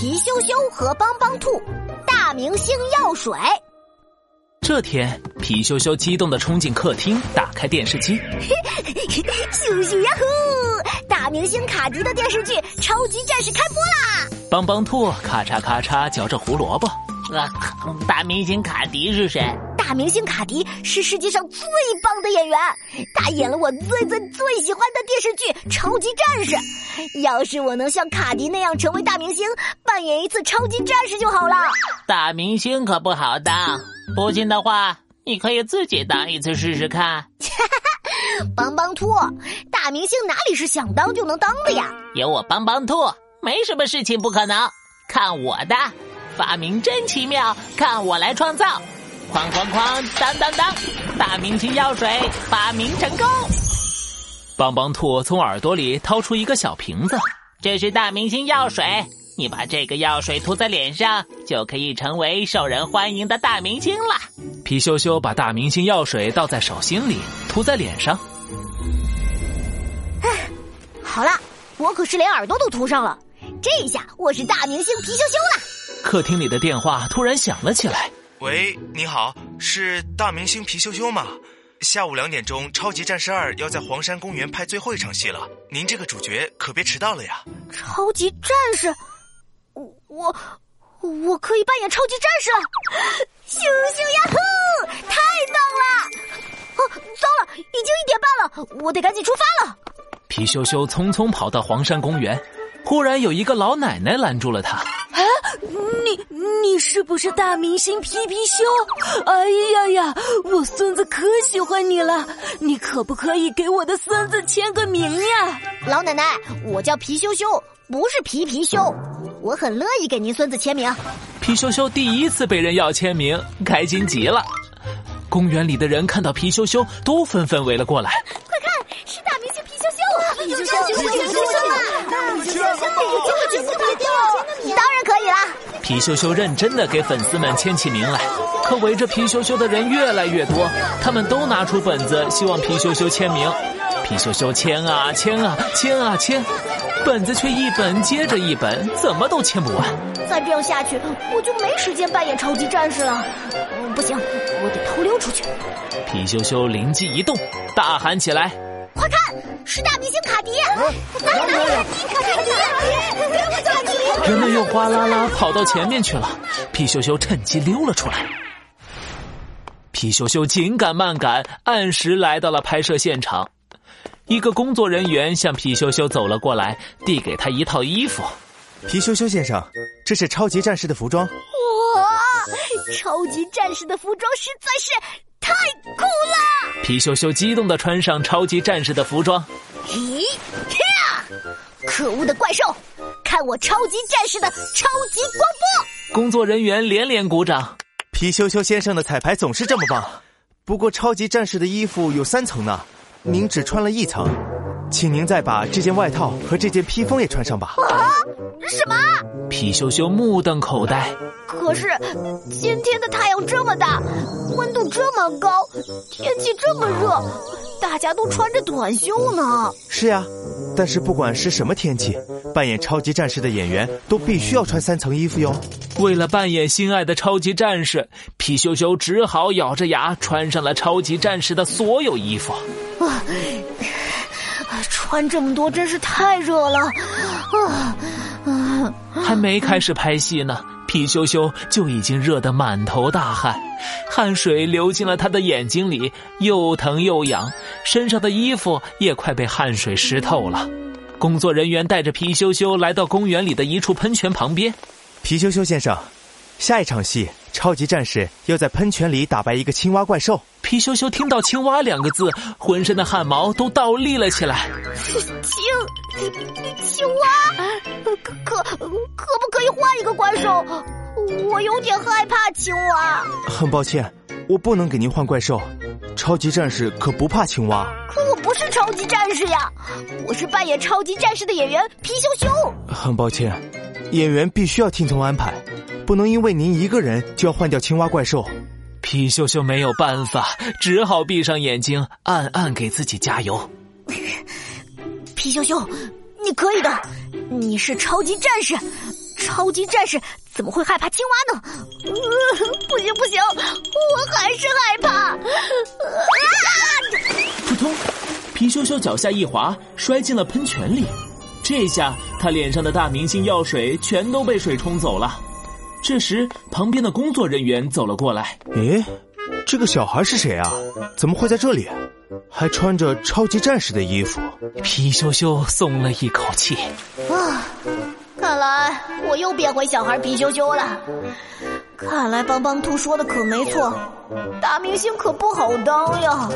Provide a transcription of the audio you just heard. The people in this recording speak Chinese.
皮羞羞和帮帮兔，大明星药水。这天，皮羞羞激动的冲进客厅，打开电视机。咻咻呀呼！大明星卡迪的电视剧《超级战士》开播啦！帮帮兔咔嚓咔嚓嚼着胡萝卜。啊，大明星卡迪是谁？大明星卡迪是世界上最棒的演员，他演了我最最最喜欢的电视剧《超级战士》。要是我能像卡迪那样成为大明星，扮演一次超级战士就好了。大明星可不好当，不信的话，你可以自己当一次试试看。帮帮兔，大明星哪里是想当就能当的呀？有我帮帮兔，没什么事情不可能。看我的，发明真奇妙，看我来创造。哐哐哐，当当当！大明星药水发明成功。邦邦兔从耳朵里掏出一个小瓶子，这是大明星药水。你把这个药水涂在脸上，就可以成为受人欢迎的大明星了。皮羞羞把大明星药水倒在手心里，涂在脸上。哎，好了，我可是连耳朵都涂上了。这下我是大明星皮羞羞了。客厅里的电话突然响了起来。喂，你好，是大明星皮羞羞吗？下午两点钟，《超级战士二》要在黄山公园拍最后一场戏了，您这个主角可别迟到了呀！超级战士，我我我可以扮演超级战士了！咻咻呀呼，太棒了！哦，糟了，已经一点半了，我得赶紧出发了。皮羞羞匆匆跑到黄山公园，忽然有一个老奶奶拦住了他。啊，你你是不是大明星皮皮修？哎呀呀，我孙子可喜欢你了，你可不可以给我的孙子签个名呀？老奶奶，我叫皮羞羞，不是皮皮修，我很乐意给您孙子签名。皮羞羞第一次被人要签名，开心极了。公园里的人看到皮羞羞，都纷纷围了过来。快看，是大明星皮羞羞！皮羞羞，皮羞羞啊！皮羞羞，皮羞羞，皮羞当然可以啦。皮羞羞认真的给粉丝们签起名来，可围着皮羞羞的人越来越多，他们都拿出本子，希望皮羞羞签名。皮羞羞签啊签啊签啊签，本子却一本接着一本，怎么都签不完。再这样下去，我就没时间扮演超级战士了。不行，我得偷溜出去。皮羞羞灵机一动，大喊起来：“快看，是大明星卡迪！哪里哪里？卡迪！卡迪！”人们又哗啦啦跑到前面去了。皮羞羞趁机溜了出来。皮羞羞紧赶慢赶，按时来到了拍摄现场。一个工作人员向皮羞羞走了过来，递给他一套衣服。皮羞羞先生，这是超级战士的服装。哇，超级战士的服装实在是太酷了！皮羞羞激动的穿上超级战士的服装。咦，呀！可恶的怪兽，看我超级战士的超级光波！工作人员连连鼓掌。皮羞羞先生的彩排总是这么棒。不过超级战士的衣服有三层呢。您只穿了一层，请您再把这件外套和这件披风也穿上吧。啊！什么？皮羞羞目瞪口呆。可是今天的太阳这么大，温度这么高，天气这么热，大家都穿着短袖呢。是呀，但是不管是什么天气，扮演超级战士的演员都必须要穿三层衣服哟。为了扮演心爱的超级战士，皮羞羞只好咬着牙穿上了超级战士的所有衣服。啊，穿这么多真是太热了，啊啊！还没开始拍戏呢，皮羞羞就已经热得满头大汗，汗水流进了他的眼睛里，又疼又痒，身上的衣服也快被汗水湿透了。工作人员带着皮羞羞来到公园里的一处喷泉旁边。皮羞羞先生，下一场戏。超级战士要在喷泉里打败一个青蛙怪兽。皮羞羞听到“青蛙”两个字，浑身的汗毛都倒立了起来。青青蛙，可可可不可以换一个怪兽？我有点害怕青蛙。很抱歉，我不能给您换怪兽。超级战士可不怕青蛙。可我不是超级战士呀，我是扮演超级战士的演员皮羞羞。很抱歉，演员必须要听从安排。不能因为您一个人就要换掉青蛙怪兽，皮秀秀没有办法，只好闭上眼睛，暗暗给自己加油。皮秀秀，你可以的，你是超级战士，超级战士怎么会害怕青蛙呢？呃、不行不行，我还是害怕。啊！扑通，皮秀秀脚下一滑，摔进了喷泉里。这下他脸上的大明星药水全都被水冲走了。这时，旁边的工作人员走了过来。诶，这个小孩是谁啊？怎么会在这里？还穿着超级战士的衣服？皮羞羞松了一口气。啊，看来我又变回小孩皮羞羞了。看来帮帮兔说的可没错，大明星可不好当呀。